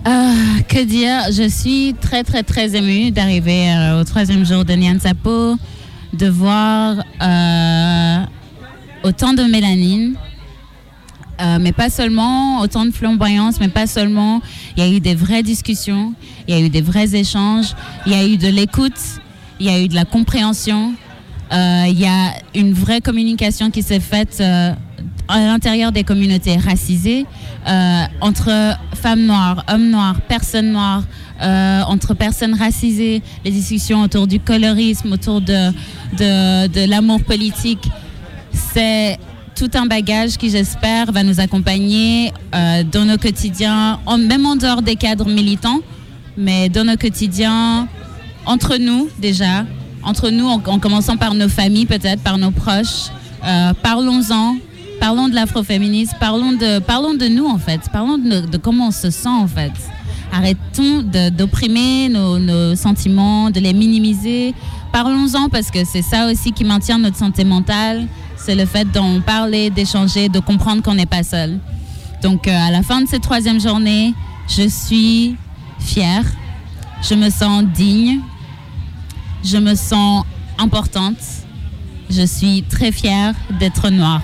Ah, que dire? Je suis très, très, très émue d'arriver euh, au troisième jour de Nyansapo, de voir euh, autant de mélanine, euh, mais pas seulement, autant de flamboyance, mais pas seulement. Il y a eu des vraies discussions, il y a eu des vrais échanges, il y a eu de l'écoute, il y a eu de la compréhension, il y a une vraie communication qui s'est faite euh, à l'intérieur des communautés racisées, euh, entre femmes noires, hommes noirs, personnes noires, euh, entre personnes racisées, les discussions autour du colorisme, autour de, de, l'amour politique. C'est tout un bagage qui, j'espère, va nous accompagner euh, dans nos quotidiens, en- même en dehors des cadres militants, mais dans nos quotidiens, entre nous déjà, entre nous, en, en commençant par nos familles peut-être, par nos proches. Euh, Parlons-en, parlons de l'afroféminisme, parlons de, parlons de nous en fait, parlons de, comment on se sent en fait. Arrêtons d'opprimer nos, nos sentiments, de les minimiser. Parlons-en parce que c'est ça aussi qui maintient notre santé mentale. C'est le fait d'en parler, d'échanger, de comprendre qu'on n'est pas seul. Donc euh, à la fin de cette troisième journée, je suis fière, je me sens digne, je me sens importante, je suis très fière d'être noire.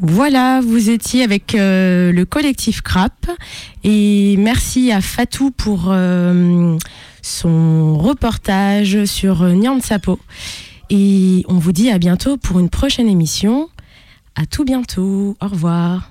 Voilà, vous étiez avec euh, le collectif CRAP et merci à Fatou pour euh, son reportage sur Nyan Sapo. Et on vous dit à bientôt pour une prochaine émission. À tout bientôt. Au revoir.